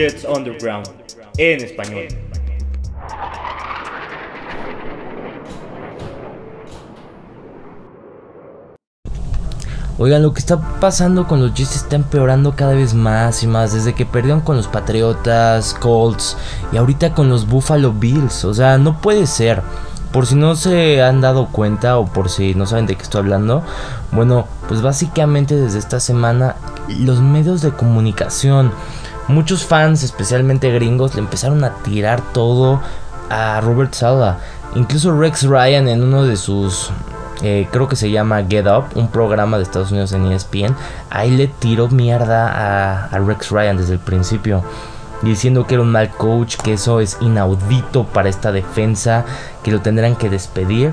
Jets Underground en español. Oigan, lo que está pasando con los Jets está empeorando cada vez más y más. Desde que perdieron con los Patriotas, Colts y ahorita con los Buffalo Bills. O sea, no puede ser. Por si no se han dado cuenta o por si no saben de qué estoy hablando. Bueno, pues básicamente desde esta semana los medios de comunicación, muchos fans, especialmente gringos, le empezaron a tirar todo a Robert Sala. Incluso Rex Ryan en uno de sus eh, creo que se llama Get Up, un programa de Estados Unidos en ESPN, ahí le tiró mierda a, Rex Ryan desde el principio, diciendo que era un mal coach, que eso es inaudito para esta defensa, que lo tendrán que despedir.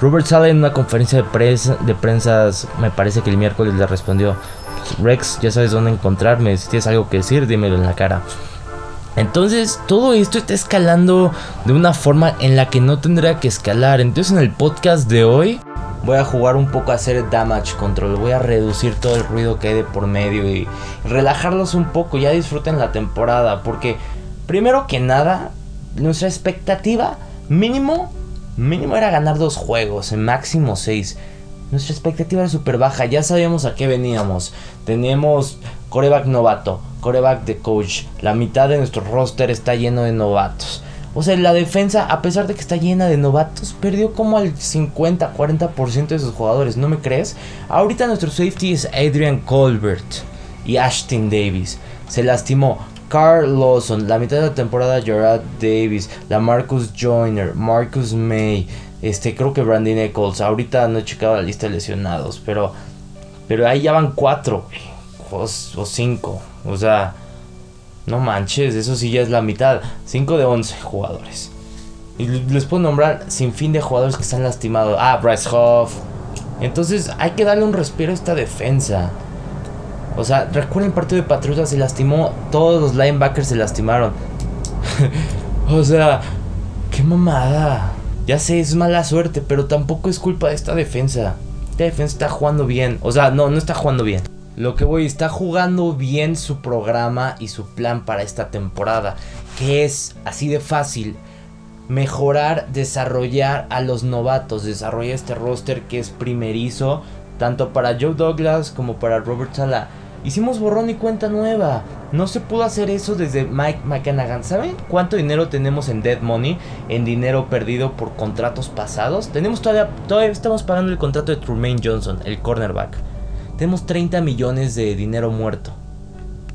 Robert Sala en una conferencia de, prensa, de prensa, me parece que el miércoles le respondió, Rex, ya sabes dónde encontrarme, si tienes algo que decir, dímelo en la cara. Entonces todo esto está escalando de una forma en la que no tendría que escalar. Entonces en el podcast de hoy voy a jugar un poco a hacer damage control, voy a reducir todo el ruido que hay de por medio y relajarlos un poco, ya disfruten la temporada, porque primero que nada, nuestra expectativa mínimo, mínimo era ganar dos juegos, en máximo seis. Nuestra expectativa era súper baja, ya sabíamos a qué veníamos. Teníamos coreback novato, coreback de coach, la mitad de nuestro roster está lleno de novatos. O sea, la defensa, a pesar de que está llena de novatos, perdió como al 50-40% de sus jugadores, ¿no me crees? Ahorita nuestro safety es Adrian Colbert y Ashton Davis. Se lastimó Carl Lawson, la mitad de la temporada Gerard Davis, la Marcus Joyner, Marcus May, este creo que Brandon Eccles. Ahorita no he checado la lista de lesionados, pero pero ahí ya van cuatro o, cinco. O sea, no manches, eso sí ya es la mitad. 5 de 11 jugadores. Y les puedo nombrar sin fin de jugadores que están lastimados. Ah, Bryce Hoff. Entonces hay que darle un respiro a esta defensa. O sea, recuerden el partido de Patriotas se lastimó. Todos los linebackers se lastimaron. o sea, qué mamada. Ya sé, es mala suerte, pero tampoco es culpa de esta defensa. Esta defensa está jugando bien. O sea, no, no está jugando bien. Lo que voy, está jugando bien su programa y su plan para esta temporada. Que es así de fácil. Mejorar, desarrollar a los novatos. Desarrollar este roster que es primerizo. Tanto para Joe Douglas como para Robert Sala. Hicimos borrón y cuenta nueva. No se pudo hacer eso desde Mike McCannagan. ¿Saben cuánto dinero tenemos en Dead Money? En dinero perdido por contratos pasados. Tenemos todavía, todavía estamos pagando el contrato de Trumaine Johnson, el cornerback tenemos 30 millones de dinero muerto.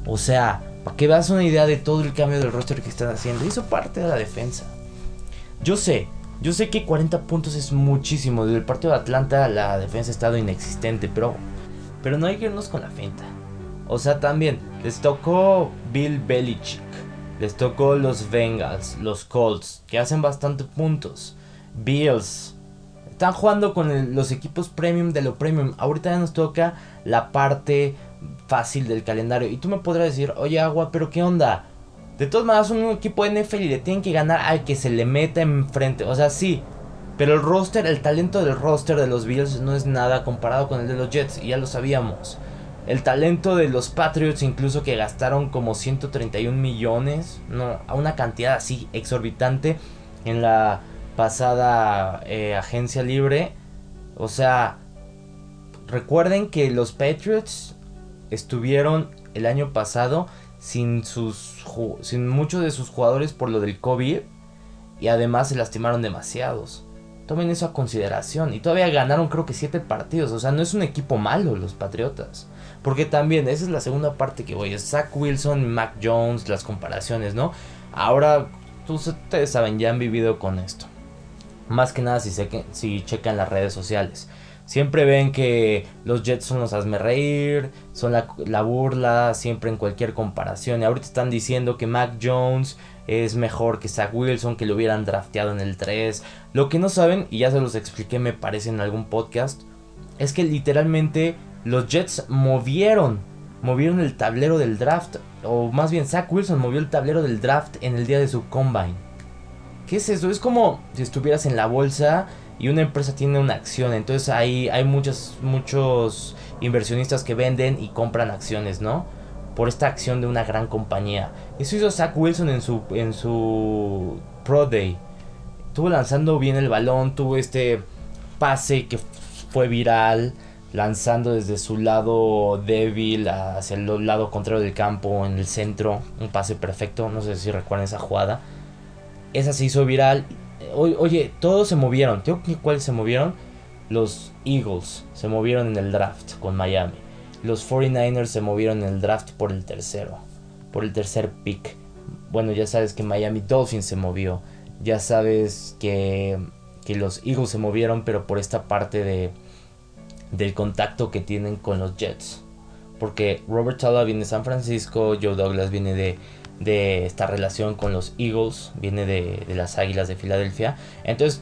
O sea, para que veas una idea de todo el cambio del roster que están haciendo. Hizo parte de la defensa. Yo sé, yo sé que 40 puntos es muchísimo. Desde el partido de Atlanta la defensa ha estado inexistente, pero, pero no hay que irnos con la finta. O sea, también les tocó Bill Belichick. Les tocó los Bengals, los Colts, que hacen bastante puntos. Bills, están jugando con los equipos premium de lo premium. Ahorita ya nos toca la parte fácil del calendario. Y tú me podrás decir, oye Agua, pero ¿qué onda? De todas maneras, un equipo de NFL y le tienen que ganar al que se le meta enfrente. O sea, sí. Pero el roster, el talento del roster de los Bills no es nada comparado con el de los Jets. Y ya lo sabíamos. El talento de los Patriots, incluso que gastaron como 131 millones. No, a una cantidad así exorbitante en la pasada eh, agencia libre. O sea, recuerden que los Patriots estuvieron el año pasado sin sus sin muchos de sus jugadores por lo del COVID y además se lastimaron demasiados. Tomen eso a consideración y todavía ganaron creo que 7 partidos, o sea, no es un equipo malo los Patriotas. Porque también esa es la segunda parte que voy, Zach Wilson, Mac Jones, las comparaciones, ¿no? Ahora ustedes saben, ya han vivido con esto. Más que nada si, si checan las redes sociales. Siempre ven que los Jets son los hazme reír, son la, burla, siempre en cualquier comparación. Y ahorita están diciendo que Mac Jones es mejor que Zach Wilson, que lo hubieran drafteado en el 3. Lo que no saben, y ya se los expliqué me parece en algún podcast, es que literalmente los Jets movieron, movieron el tablero del draft. O más bien Zach Wilson movió el tablero del draft en el día de su combine. ¿Qué es eso? Es como si estuvieras en la bolsa y una empresa tiene una acción. Entonces ahí hay muchos, muchos inversionistas que venden y compran acciones, ¿no? por esta acción de una gran compañía. Eso hizo Zach Wilson en su, en su Pro Day. Estuvo lanzando bien el balón, tuvo este pase que fue viral, lanzando desde su lado débil hacia el lado contrario del campo, en el centro, un pase perfecto, no sé si recuerdan esa jugada. Esa se hizo viral. Oye, todos se movieron. ¿Tengo que cuáles se movieron? Los Eagles se movieron en el draft con Miami. Los 49ers se movieron en el draft por el tercero, por el tercer pick. Bueno, ya sabes que Miami Dolphins se movió. Ya sabes que, que los Eagles se movieron, pero por esta parte de, del contacto que tienen con los Jets. Porque Robert Sala viene de San Francisco, Joe Douglas viene de, de esta relación con los Eagles, viene de, las Águilas de Filadelfia. Entonces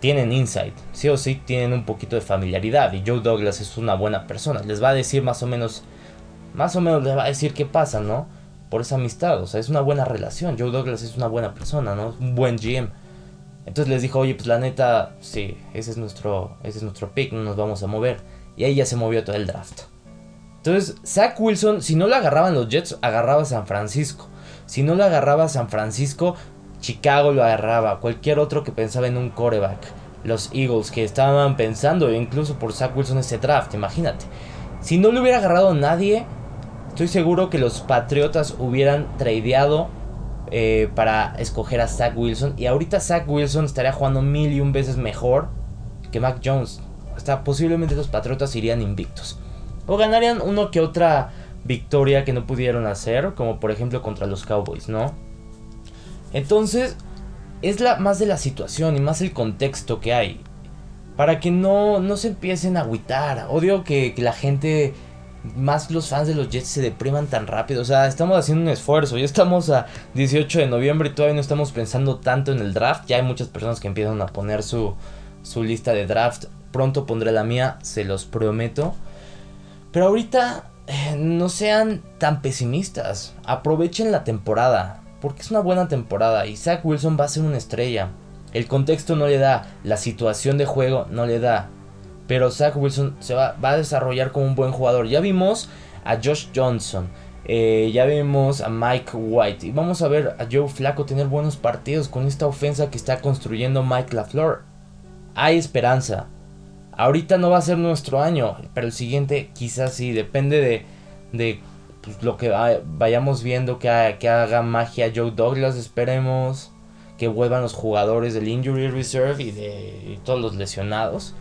tienen insight, sí o sí tienen un poquito de familiaridad y Joe Douglas es una buena persona, les va a decir más o menos, más o menos les va a decir qué pasa, ¿no? Por esa amistad, o sea, es una buena relación, Joe Douglas es una buena persona, ¿no? Un buen GM. Entonces les dijo, oye, pues la neta, sí, ese es nuestro, ese es nuestro pick, no nos vamos a mover. Y ahí ya se movió todo el draft. Entonces, Zach Wilson, si no lo agarraban los Jets, agarraba a San Francisco. Si no lo agarraba San Francisco, Chicago lo agarraba, cualquier otro que pensaba en un coreback. Los Eagles que estaban pensando incluso por Zach Wilson este draft, imagínate. Si no le hubiera agarrado nadie, estoy seguro que los Patriotas hubieran tradeado eh, para escoger a Zach Wilson. Y ahorita Zach Wilson estaría jugando mil y un veces mejor que Mac Jones. Hasta posiblemente los Patriotas irían invictos. O ganarían uno que otra victoria que no pudieron hacer, como por ejemplo contra los Cowboys, ¿no? Entonces, es la, más de la situación y más el contexto que hay. Para que no, no se empiecen a agüitar. Odio que, que la gente, más los fans de los Jets, se depriman tan rápido. O sea, estamos haciendo un esfuerzo. Ya estamos a 18 de noviembre y todavía no estamos pensando tanto en el draft. Ya hay muchas personas que empiezan a poner su, su lista de draft. Pronto pondré la mía, se los prometo. Pero ahorita eh, no sean tan pesimistas. Aprovechen la temporada porque es una buena temporada y Zach Wilson va a ser una estrella. El contexto no le da, la situación de juego no le da. Pero Zach Wilson se va, a desarrollar como un buen jugador. Ya vimos a Josh Johnson, eh, ya vimos a Mike White. Y vamos a ver a Joe Flaco tener buenos partidos con esta ofensa que está construyendo Mike LaFleur. Hay esperanza. Ahorita no va a ser nuestro año, pero el siguiente quizás sí. Depende de, de pues, lo que vayamos viendo que, haga magia Joe Douglas, esperemos que vuelvan los jugadores del Injury Reserve y de todos los lesionados.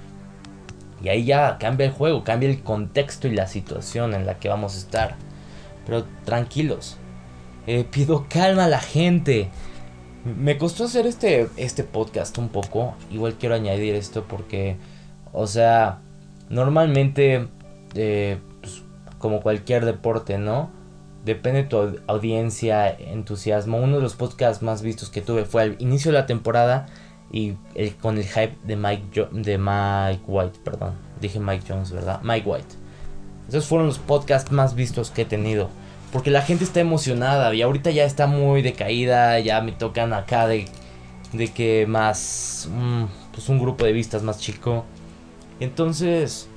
Y ahí ya cambia el juego, cambia el contexto y la situación en la que vamos a estar. Pero tranquilos, eh, pido calma a la gente. Me costó hacer este, este podcast un poco. Igual quiero añadir esto porque, o sea, normalmente eh, como cualquier deporte, ¿no? Depende de tu audiencia, entusiasmo. Uno de los podcasts más vistos que tuve fue al inicio de la temporada y con el hype de Mike, de Mike White, perdón. Dije Mike Jones, ¿verdad? Mike White. Esos fueron los podcasts más vistos que he tenido. Porque la gente está emocionada y ahorita ya está muy decaída. Ya me tocan acá de, de que más... Mm, pues un grupo de vistas más chico. Entonces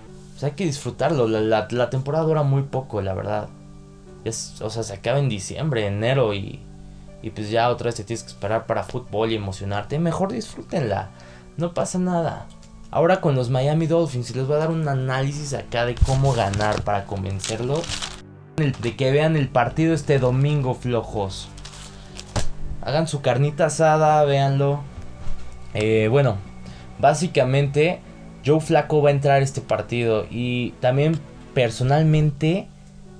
hay que disfrutarlo. La, temporada dura muy poco, la verdad. Es, o sea, se acaba en diciembre, enero y, y pues ya otra vez te tienes que esperar para fútbol y emocionarte. Mejor disfrútenla. No pasa nada. Ahora con los Miami Dolphins les voy a dar un análisis acá de cómo ganar para convencerlos. De que vean el partido este domingo flojos. Hagan su carnita asada, véanlo. Eh, bueno, básicamente Joe Flaco va a entrar a este partido y también personalmente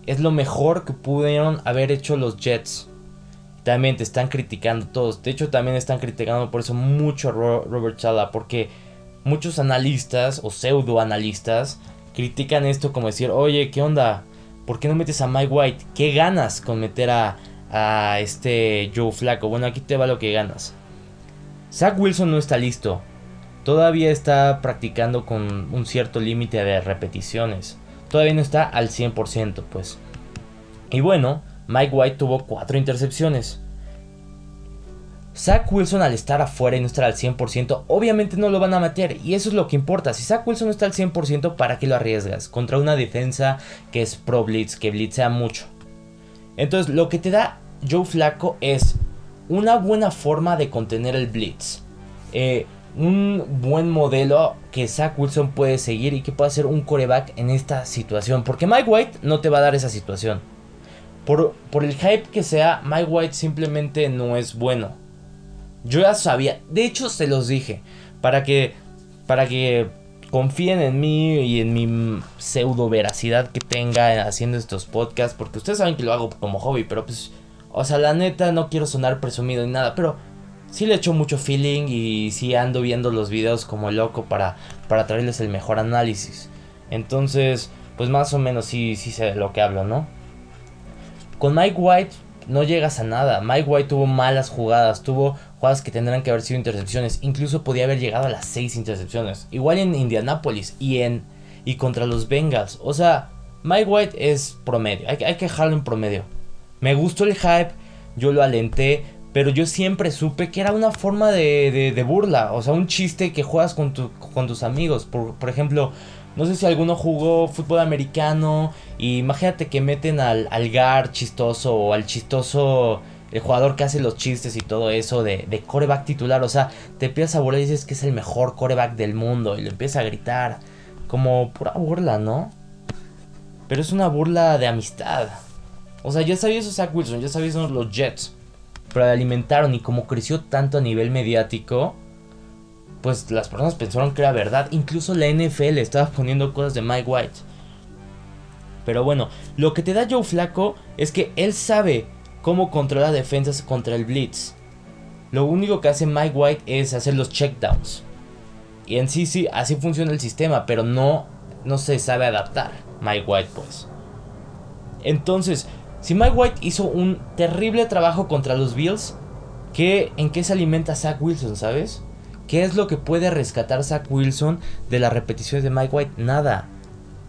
es lo mejor que pudieron haber hecho los Jets. También te están criticando todos. De hecho, también están criticando por eso mucho a Robert Sala. Porque muchos analistas o pseudo analistas critican esto como decir, oye, ¿qué onda? ¿Por qué no metes a Mike White? ¿Qué ganas con meter a, a este Joe Flaco? Bueno, aquí te va lo que ganas. Zach Wilson no está listo todavía está practicando con un cierto límite de repeticiones. Todavía no está al 100%, pues. Y bueno, Mike White tuvo 4 intercepciones. Zach Wilson al estar afuera y no estar al 100%, obviamente no lo van a meter. Y eso es lo que importa. Si Zach Wilson no está al 100%, ¿para qué lo arriesgas? Contra una defensa que es pro blitz, que blitzea mucho. Entonces, lo que te da Joe Flaco es una buena forma de contener el blitz. Eh, un buen modelo que Zach Wilson puede seguir y que pueda ser un coreback en esta situación. Porque Mike White no te va a dar esa situación. Por, por el hype que sea, Mike White simplemente no es bueno. Yo ya sabía, de hecho se los dije, para que, para que confíen en mí y en mi pseudo veracidad que tenga haciendo estos podcasts, porque ustedes saben que lo hago como hobby, pero pues, o sea, la neta no quiero sonar presumido ni nada, pero sí le echo mucho feeling y sí ando viendo los videos como loco para, para traerles el mejor análisis. Entonces, pues más o menos sí, sé de lo que hablo, ¿no? Con Mike White no llegas a nada. Mike White tuvo malas jugadas, tuvo jugadas que tendrán que haber sido intercepciones. Incluso podía haber llegado a las 6 intercepciones. Igual en Indianapolis y en y contra los Bengals. O sea, Mike White es promedio. Hay, hay que dejarlo en promedio. Me gustó el hype, yo lo alenté, pero yo siempre supe que era una forma de, de, burla. O sea, un chiste que juegas con, tu, con tus amigos. Por, por ejemplo, no sé si alguno jugó fútbol americano y imagínate que meten al, al gar chistoso o al chistoso el jugador que hace los chistes y todo eso de, de coreback titular. O sea, te empiezas a burlar y dices que es el mejor coreback del mundo y lo empiezas a gritar. Como pura burla, ¿no? Pero es una burla de amistad. O sea, ya sabía eso Zach Wilson, ya sabía eso los Jets. Pero le alimentaron y como creció tanto a nivel mediático, pues las personas pensaron que era verdad. Incluso la NFL estaba poniendo cosas de Mike White. Pero bueno, lo que te da Joe Flaco es que él sabe cómo controlar defensas contra el blitz. Lo único que hace Mike White es hacer los checkdowns. Y en sí, sí, así funciona el sistema, pero no, no se sabe adaptar Mike White, pues. Entonces, si Mike White hizo un terrible trabajo contra los Bills, ¿qué, ¿en qué se alimenta Zach Wilson, sabes? ¿Qué es lo que puede rescatar Zach Wilson de las repeticiones de Mike White? Nada.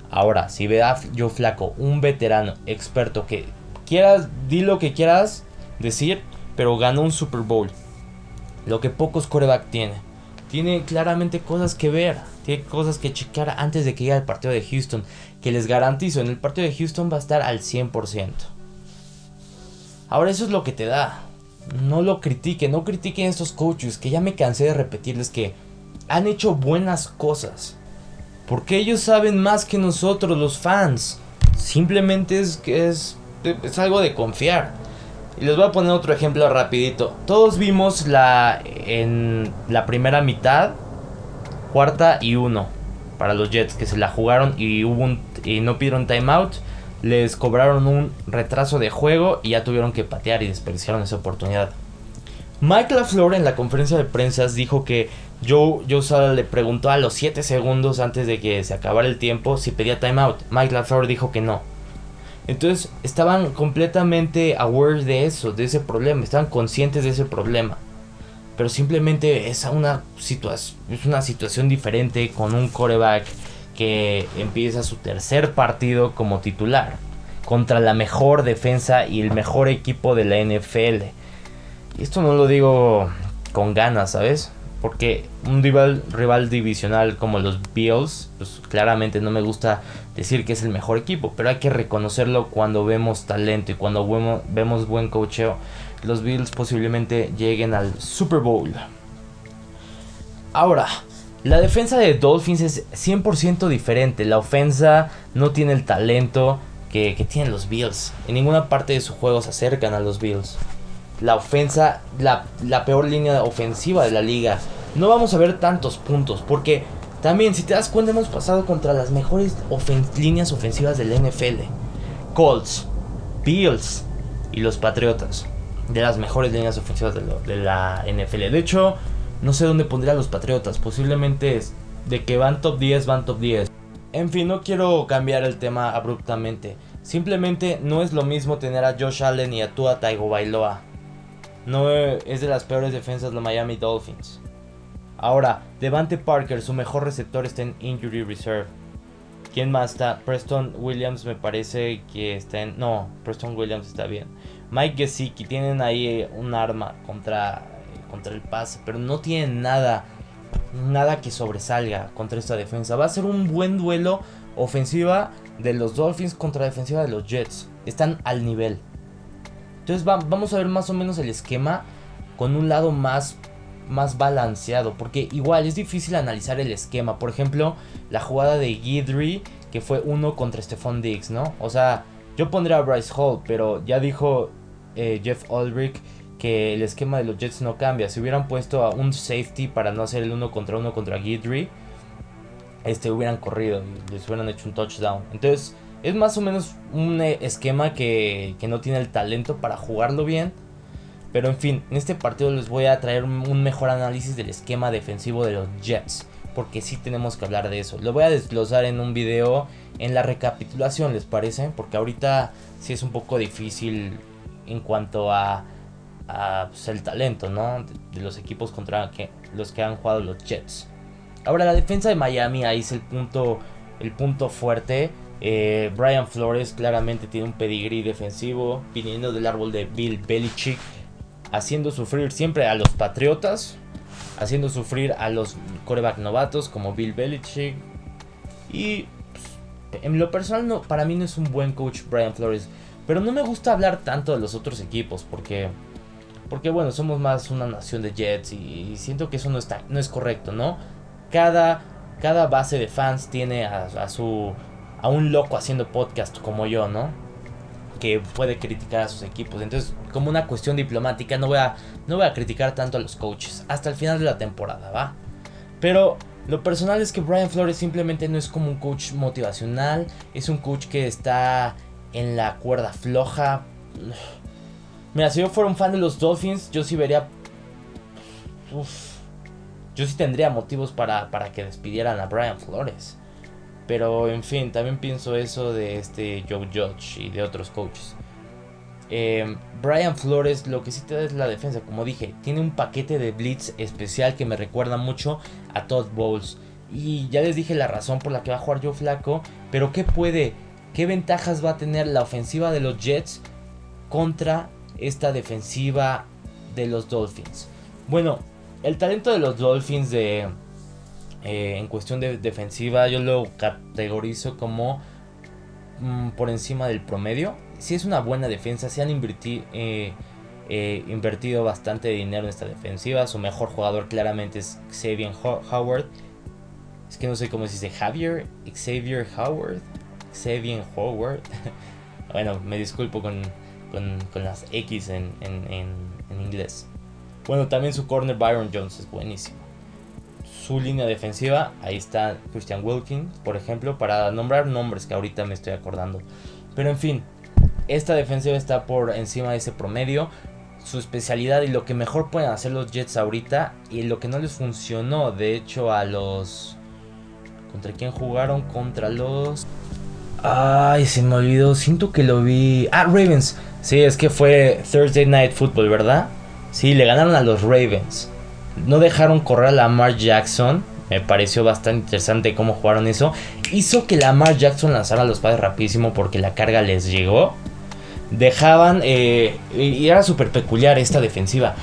Ahora, si ve a Joe Flaco, un veterano, experto, que quieras, di lo que quieras decir, pero ganó un Super Bowl. Lo que pocos coreback tiene. Tiene claramente cosas que ver, tiene cosas que checar antes de que llegue al partido de Houston. Que les garantizo, en el partido de Houston va a estar al 100%. Ahora eso es lo que te da no lo critiquen, no critiquen a estos coaches que ya me cansé de repetirles que han hecho buenas cosas. Porque ellos saben más que nosotros, los fans. Simplemente es que es, es algo de confiar. Y les voy a poner otro ejemplo rapidito. Todos vimos la en la primera mitad, cuarta y uno para los Jets que se la jugaron y hubo un, y no pidieron timeout les cobraron un retraso de juego y ya tuvieron que patear y desperdiciaron esa oportunidad. Mike LaFleur en la conferencia de prensa dijo que Joe, Joe le preguntó a los 7 segundos antes de que se acabara el tiempo si pedía timeout. Mike LaFleur dijo que no. Entonces estaban completamente aware de eso, de ese problema, estaban conscientes de ese problema. Pero simplemente es una, es una situación diferente con un coreback que empieza su tercer partido como titular contra la mejor defensa y el mejor equipo de la NFL. Y esto no lo digo con ganas, ¿sabes? Porque un rival, rival divisional como los Bills, pues claramente no me gusta decir que es el mejor equipo, pero hay que reconocerlo cuando vemos talento y cuando vemos, vemos buen cocheo. Los Bills posiblemente lleguen al Super Bowl. Ahora, la defensa de Dolphins es 100% diferente. La ofensa no tiene el talento que, tienen los Bills. En ninguna parte de su juego se acercan a los Bills. La ofensa, la, peor línea ofensiva de la liga. No vamos a ver tantos puntos porque también, si te das cuenta, hemos pasado contra las mejores líneas ofensivas del NFL. Colts, Bills y los Patriotas. De las mejores líneas ofensivas de, de la NFL. De hecho, no sé dónde pondría a los Patriotas. Posiblemente es de que van top 10, van top 10. En fin, no quiero cambiar el tema abruptamente. Simplemente no es lo mismo tener a Josh Allen y a Tua Taigo Bailoa. No es de las peores defensas de Miami Dolphins. Ahora, Devante Parker, su mejor receptor está en Injury Reserve. ¿Quién más está? Preston Williams me parece que está en... No, Preston Williams está bien. Mike Gesicki, tienen ahí un arma contra contra el pase, pero no tienen nada, nada que sobresalga contra esta defensa. Va a ser un buen duelo ofensiva de los Dolphins contra defensiva de los Jets. Están al nivel. Entonces vamos a ver más o menos el esquema con un lado más, más balanceado. Porque igual es difícil analizar el esquema. Por ejemplo, la jugada de Gidry, que fue uno contra Stephon Diggs, ¿no? O sea, yo pondría a Bryce Hall, pero ya dijo eh, Jeff Aldrich que el esquema de los Jets no cambia. Si hubieran puesto a un safety para no hacer el uno contra uno contra Gidry, este hubieran corrido y les hubieran hecho un touchdown. Entonces, es más o menos un eh, esquema que, no tiene el talento para jugarlo bien. Pero en fin, en este partido les voy a traer un mejor análisis del esquema defensivo de los Jets. Porque sí tenemos que hablar de eso. Lo voy a desglosar en un video en la recapitulación, ¿les parece? Porque ahorita sí es un poco difícil en cuanto a, pues, el talento, ¿no? De, los equipos contra los que han jugado los Jets. Ahora la defensa de Miami ahí es el punto, el punto fuerte. Eh, Brian Flores claramente tiene un pedigrí defensivo, viniendo del árbol de Bill Belichick, haciendo sufrir siempre a los Patriotas, haciendo sufrir a los coreback novatos como Bill Belichick. Y pues, en lo personal, no, para mí no es un buen coach Brian Flores, pero no me gusta hablar tanto de los otros equipos porque. Porque bueno, somos más una nación de Jets y, siento que eso no, está, no es correcto, ¿no? Cada, cada base de fans tiene a su a un loco haciendo podcast como yo, ¿no? Que puede criticar a sus equipos. Entonces, como una cuestión diplomática, no voy a, no voy a criticar tanto a los coaches hasta el final de la temporada, ¿va? Pero lo personal es que Brian Flores simplemente no es como un coach motivacional, es un coach que está en la cuerda floja. Mira, si yo fuera un fan de los Dolphins, yo sí vería... Uf, yo sí tendría motivos para, para que despidieran a Brian Flores. Pero en fin, también pienso eso de este Joe Judge y de otros coaches. Eh, Brian Flores lo que sí te da es la defensa, como dije, tiene un paquete de blitz especial que me recuerda mucho a Todd Bowles. Y ya les dije la razón por la que va a jugar Joe Flaco, pero ¿qué puede, qué ventajas va a tener la ofensiva de los Jets contra esta defensiva de los Dolphins? Bueno, el talento de los Dolphins de eh, en cuestión de defensiva yo lo categorizo como mm, por encima del promedio. Si es una buena defensa, se han eh, eh, invertido bastante dinero en esta defensiva. Su mejor jugador claramente es Xavier Howard. Es que no sé cómo se dice Javier, Xavier Howard, Xavier Howard. bueno, me disculpo con, las X en, en inglés. Bueno, también su corner Byron Jones es buenísimo su línea defensiva, ahí está Christian Wilkins, por ejemplo, para nombrar nombres que ahorita me estoy acordando. Pero en fin, esta defensiva está por encima de ese promedio. Su especialidad y lo que mejor pueden hacer los Jets ahorita y lo que no les funcionó, de hecho, a los... ¿Contra quién jugaron? Contra los... Ay, se me olvidó, siento que lo vi... Ah, Ravens. Sí, es que fue Thursday Night Football, ¿verdad? Sí, le ganaron a los Ravens no dejaron correr a Lamar Jackson. Me pareció bastante interesante cómo jugaron eso. Hizo que Lamar Jackson lanzara los padres rapidísimo porque la carga les llegó. Dejaban, eh, y era súper peculiar esta defensiva.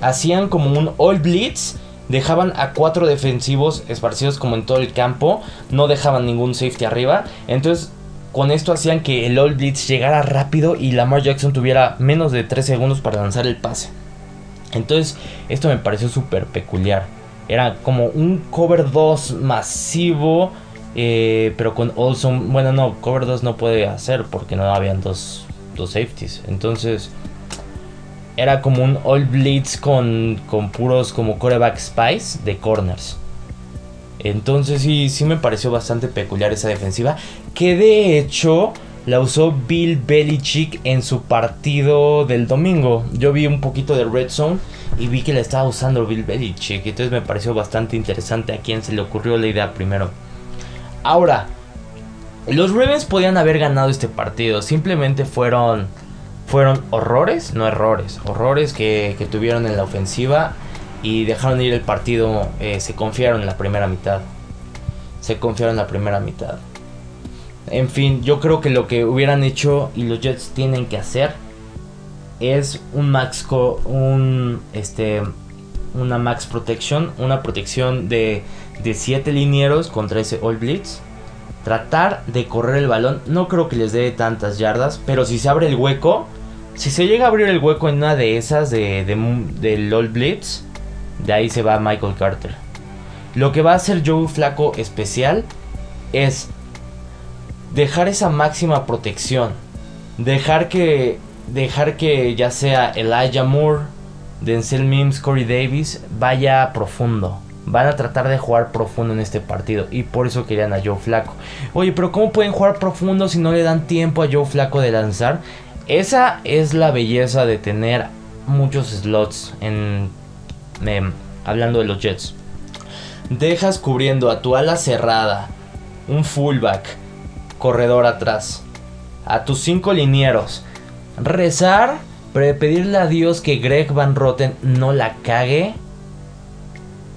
Hacían como un all blitz. Dejaban a cuatro defensivos esparcidos como en todo el campo. No dejaban ningún safety arriba. Entonces con esto hacían que el All Blitz llegara rápido y Lamar Jackson tuviera menos de 3 segundos para lanzar el pase. Entonces, esto me pareció súper peculiar. Era como un cover 2 masivo, eh, pero con Olson. Bueno, no, cover 2 no puede hacer porque no habían dos, dos safeties. Entonces, era como un All Blitz con, con puros como coreback spice de corners. Entonces, sí, sí me pareció bastante peculiar esa defensiva. Que de hecho la usó Bill Belichick en su partido del domingo. Yo vi un poquito de Red Zone y vi que la estaba usando Bill Belichick. Entonces me pareció bastante interesante a quien se le ocurrió la idea primero. Ahora, los Ravens podían haber ganado este partido. Simplemente fueron, fueron horrores, no errores. Horrores que, tuvieron en la ofensiva y dejaron ir el partido. Eh, se confiaron en la primera mitad. Se confiaron en la primera mitad. En fin, yo creo que lo que hubieran hecho y los Jets tienen que hacer es un max un este una max protection, una protección de de 7 linieros contra ese All Blitz. Tratar de correr el balón, no creo que les dé tantas yardas, pero si se abre el hueco, Si se llega a abrir el hueco en una de esas de, de, de LOL Blitz, de ahí se va Michael Carter. Lo que va a hacer Joe Flaco especial es dejar esa máxima protección. Dejar que, dejar que ya sea Elijah Moore, Denzel Mims, Corey Davis vaya profundo. Van a tratar de jugar profundo en este partido y por eso querían a Joe Flaco. Oye, pero ¿cómo pueden jugar profundo si no le dan tiempo a Joe Flaco de lanzar? Esa es la belleza de tener muchos slots en hablando de los Jets. Dejas cubriendo a tu ala cerrada, un fullback, corredor atrás, a tus cinco linieros, rezar, pedirle a Dios que Greg Van Roten no la cague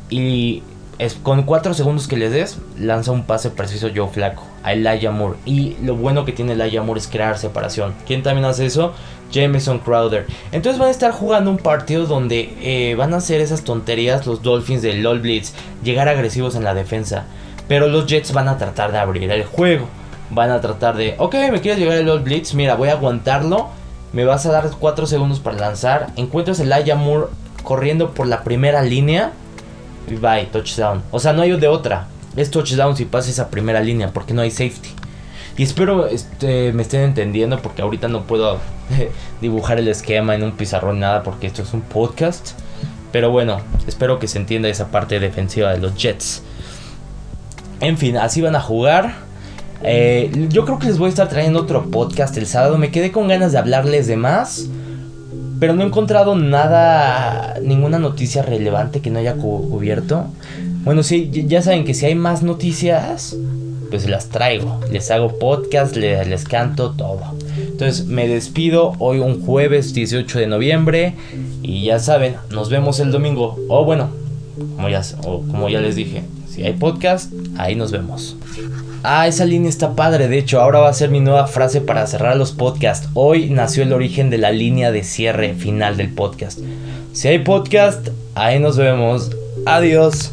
y es, con 4 segundos que les des, lanza un pase preciso Joe Flaco a Elijah Moore. Y lo bueno que tiene Elijah Moore es crear separación. ¿Quién también hace eso? Jameson Crowder. Entonces van a estar jugando un partido donde eh, van a hacer esas tonterías los Dolphins de LOL Blitz, llegar agresivos en la defensa. Pero los Jets van a tratar de abrir el juego. Van a tratar de, ok, me quieres llegar el LOL Blitz, mira, voy a aguantarlo. Me vas a dar 4 segundos para lanzar. Encuentras Elijah Moore corriendo por la primera línea y bye, touchdown. O sea, no hay de otra. Es touchdown si pasa esa primera línea porque no hay safety. Y espero este, me estén entendiendo porque ahorita no puedo dibujar el esquema en un pizarrón nada porque esto es un podcast. Pero bueno, espero que se entienda esa parte defensiva de los Jets. En fin, así van a jugar. Eh, yo creo que les voy a estar trayendo otro podcast el sábado. Me quedé con ganas de hablarles de más. Pero no he encontrado nada, ninguna noticia relevante que no haya cubierto. Bueno, sí, ya saben que si hay más noticias, pues las traigo. Les hago podcast, les, canto todo. Entonces me despido hoy un jueves 18 de noviembre. Y ya saben, nos vemos el domingo. O bueno, como ya, como ya les dije, si hay podcast, ahí nos vemos. Ah, esa línea está padre. De hecho, ahora va a ser mi nueva frase para cerrar los podcasts. Hoy nació el origen de la línea de cierre final del podcast. Si hay podcast, ahí nos vemos. Adiós.